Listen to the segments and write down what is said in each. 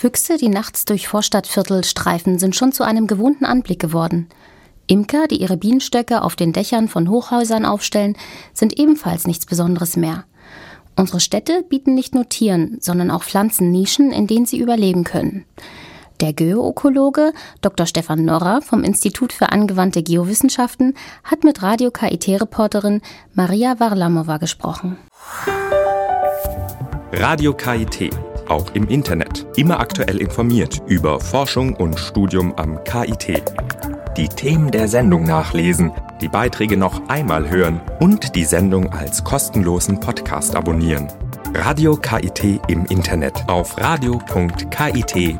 Füchse, die nachts durch Vorstadtviertel streifen, sind schon zu einem gewohnten Anblick geworden. Imker, die ihre Bienenstöcke auf den Dächern von Hochhäusern aufstellen, sind ebenfalls nichts Besonderes mehr. Unsere Städte bieten nicht nur Tieren, sondern auch Pflanzen Nischen, in denen sie überleben können. Der Geoökologe Dr. Stefan Norrer vom Institut für angewandte Geowissenschaften hat mit Radio KIT-Reporterin Maria Varlamova gesprochen. Radio KIT, auch im Internet. Immer aktuell informiert über Forschung und Studium am KIT. Die Themen der Sendung nachlesen, die Beiträge noch einmal hören und die Sendung als kostenlosen Podcast abonnieren. Radio KIT im Internet auf radio.kit.edu.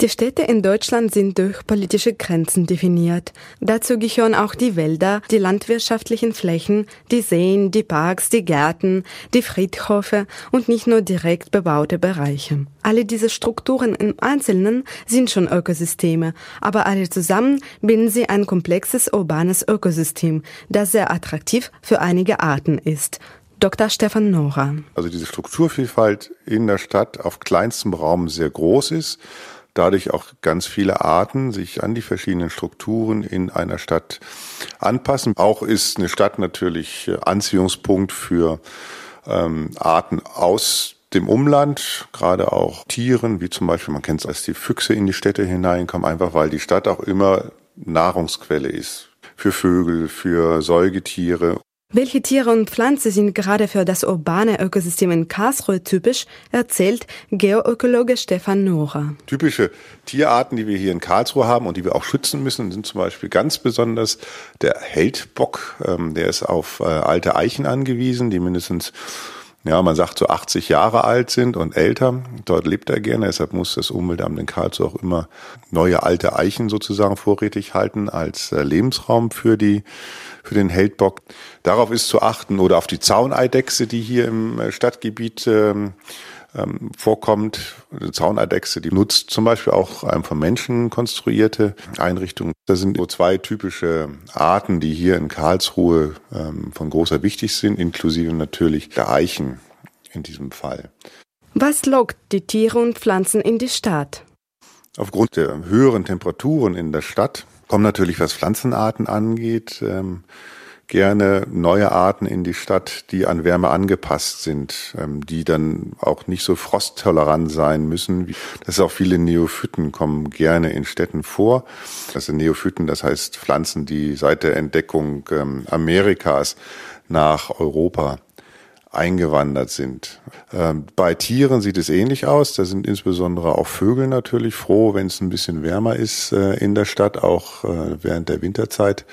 Die Städte in Deutschland sind durch politische Grenzen definiert. Dazu gehören auch die Wälder, die landwirtschaftlichen Flächen, die Seen, die Parks, die Gärten, die Friedhöfe und nicht nur direkt bebaute Bereiche. Alle diese Strukturen im Einzelnen sind schon Ökosysteme, aber alle zusammen bilden sie ein komplexes urbanes Ökosystem, das sehr attraktiv für einige Arten ist. Dr. Stefan Nora. Also diese Strukturvielfalt in der Stadt auf kleinstem Raum sehr groß ist dadurch auch ganz viele Arten sich an die verschiedenen Strukturen in einer Stadt anpassen. Auch ist eine Stadt natürlich äh, Anziehungspunkt für ähm, Arten aus dem Umland, gerade auch Tieren, wie zum Beispiel, man kennt es, als die Füchse in die Städte hineinkommen, einfach weil die Stadt auch immer Nahrungsquelle ist für Vögel, für Säugetiere welche Tiere und Pflanzen sind gerade für das urbane Ökosystem in Karlsruhe typisch, erzählt Geoökologe Stefan Nora. Typische Tierarten, die wir hier in Karlsruhe haben und die wir auch schützen müssen, sind zum Beispiel ganz besonders der Heldbock. Ähm, der ist auf äh, alte Eichen angewiesen, die mindestens ja, man sagt so 80 Jahre alt sind und älter. Dort lebt er gerne, deshalb muss das Umweltamt in Karlsruhe auch immer neue alte Eichen sozusagen vorrätig halten als äh, Lebensraum für die für den Heldbock. Darauf ist zu achten oder auf die Zauneidechse, die hier im äh, Stadtgebiet ähm, ähm, vorkommt. Eine Zauneidechse, die nutzt zum Beispiel auch ähm, von Menschen konstruierte Einrichtungen. Das sind nur zwei typische Arten, die hier in Karlsruhe ähm, von großer Wichtig sind, inklusive natürlich der Eichen in diesem Fall. Was lockt die Tiere und Pflanzen in die Stadt? Aufgrund der höheren Temperaturen in der Stadt kommen natürlich, was Pflanzenarten angeht, ähm, gerne neue Arten in die Stadt, die an Wärme angepasst sind, ähm, die dann auch nicht so frosttolerant sein müssen. Das ist auch viele Neophyten kommen gerne in Städten vor. Das sind Neophyten, das heißt Pflanzen, die seit der Entdeckung ähm, Amerikas nach Europa eingewandert sind. Ähm, bei Tieren sieht es ähnlich aus. Da sind insbesondere auch Vögel natürlich froh, wenn es ein bisschen wärmer ist äh, in der Stadt, auch äh, während der Winterzeit,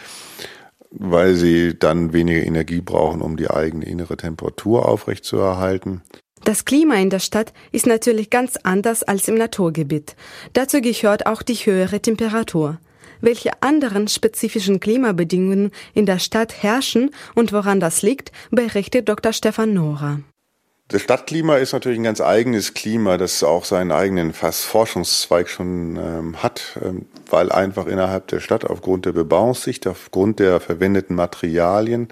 weil sie dann weniger Energie brauchen, um die eigene innere Temperatur aufrechtzuerhalten. Das Klima in der Stadt ist natürlich ganz anders als im Naturgebiet. Dazu gehört auch die höhere Temperatur welche anderen spezifischen Klimabedingungen in der Stadt herrschen und woran das liegt, berichtet Dr. Stefan Nora. Das Stadtklima ist natürlich ein ganz eigenes Klima, das auch seinen eigenen fast Forschungszweig schon ähm, hat, ähm, weil einfach innerhalb der Stadt aufgrund der Bebauungssicht, aufgrund der verwendeten Materialien,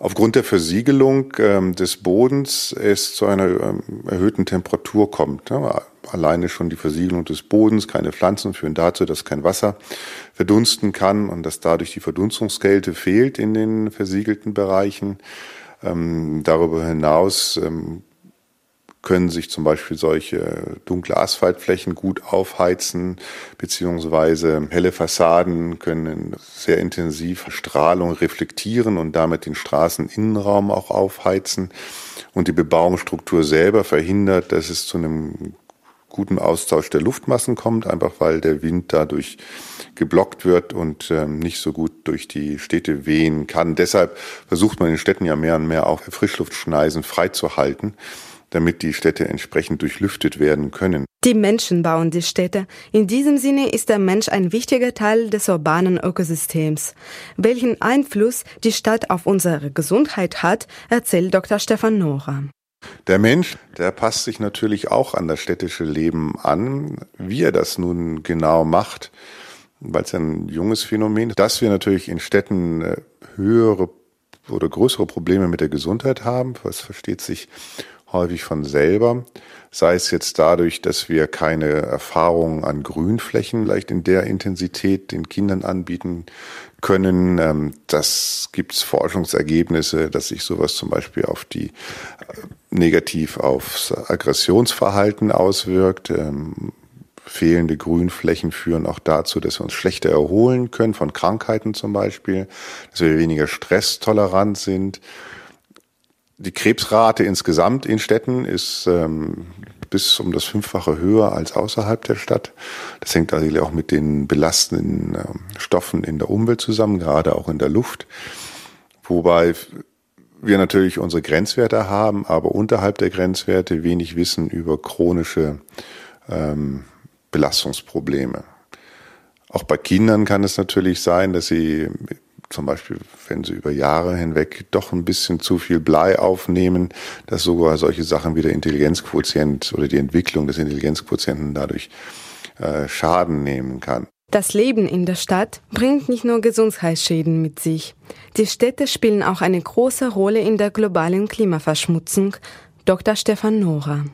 aufgrund der Versiegelung ähm, des Bodens es zu einer ähm, erhöhten Temperatur kommt. Ja, alleine schon die Versiegelung des Bodens, keine Pflanzen führen dazu, dass kein Wasser verdunsten kann und dass dadurch die Verdunstungskälte fehlt in den versiegelten Bereichen. Ähm, darüber hinaus ähm, können sich zum Beispiel solche dunkle Asphaltflächen gut aufheizen, beziehungsweise helle Fassaden können sehr intensiv Strahlung reflektieren und damit den Straßeninnenraum auch aufheizen. Und die Bebauungsstruktur selber verhindert, dass es zu einem guten Austausch der Luftmassen kommt, einfach weil der Wind dadurch geblockt wird und ähm, nicht so gut durch die Städte wehen kann. Deshalb versucht man in Städten ja mehr und mehr auch Frischluftschneisen freizuhalten, damit die Städte entsprechend durchlüftet werden können. Die Menschen bauen die Städte. In diesem Sinne ist der Mensch ein wichtiger Teil des urbanen Ökosystems. Welchen Einfluss die Stadt auf unsere Gesundheit hat, erzählt Dr. Stefan Nora. Der Mensch, der passt sich natürlich auch an das städtische Leben an. Wie er das nun genau macht, weil es ein junges Phänomen ist, dass wir natürlich in Städten höhere oder größere Probleme mit der Gesundheit haben. Was versteht sich häufig von selber. Sei es jetzt dadurch, dass wir keine Erfahrungen an Grünflächen vielleicht in der Intensität den Kindern anbieten können. Ähm, das gibt es Forschungsergebnisse, dass sich sowas zum Beispiel auf die äh, negativ aufs Aggressionsverhalten auswirkt. Ähm, fehlende Grünflächen führen auch dazu, dass wir uns schlechter erholen können von Krankheiten zum Beispiel, dass wir weniger stresstolerant sind. Die Krebsrate insgesamt in Städten ist ähm, bis um das Fünffache höher als außerhalb der Stadt. Das hängt also auch mit den belastenden äh, Stoffen in der Umwelt zusammen, gerade auch in der Luft. Wobei wir natürlich unsere Grenzwerte haben, aber unterhalb der Grenzwerte wenig wissen über chronische ähm, Belastungsprobleme. Auch bei Kindern kann es natürlich sein, dass sie zum Beispiel, wenn sie über Jahre hinweg doch ein bisschen zu viel Blei aufnehmen, dass sogar solche Sachen wie der Intelligenzquotient oder die Entwicklung des Intelligenzquotienten dadurch äh, Schaden nehmen kann. Das Leben in der Stadt bringt nicht nur Gesundheitsschäden mit sich. Die Städte spielen auch eine große Rolle in der globalen Klimaverschmutzung. Dr. Stefan Nora.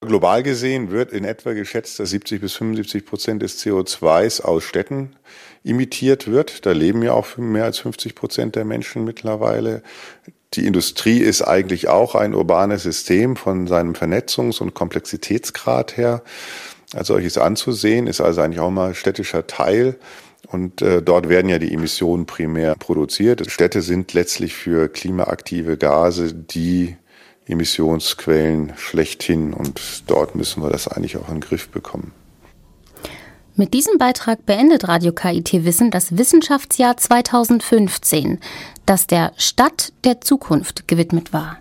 Global gesehen wird in etwa geschätzt, dass 70 bis 75 Prozent des CO2s aus Städten imitiert wird. Da leben ja auch mehr als 50 Prozent der Menschen mittlerweile. Die Industrie ist eigentlich auch ein urbanes System von seinem Vernetzungs- und Komplexitätsgrad her. Als solches anzusehen, ist also eigentlich auch mal städtischer Teil. Und äh, dort werden ja die Emissionen primär produziert. Städte sind letztlich für klimaaktive Gase die Emissionsquellen schlechthin und dort müssen wir das eigentlich auch in den Griff bekommen. Mit diesem Beitrag beendet Radio KIT Wissen das Wissenschaftsjahr 2015, das der Stadt der Zukunft gewidmet war.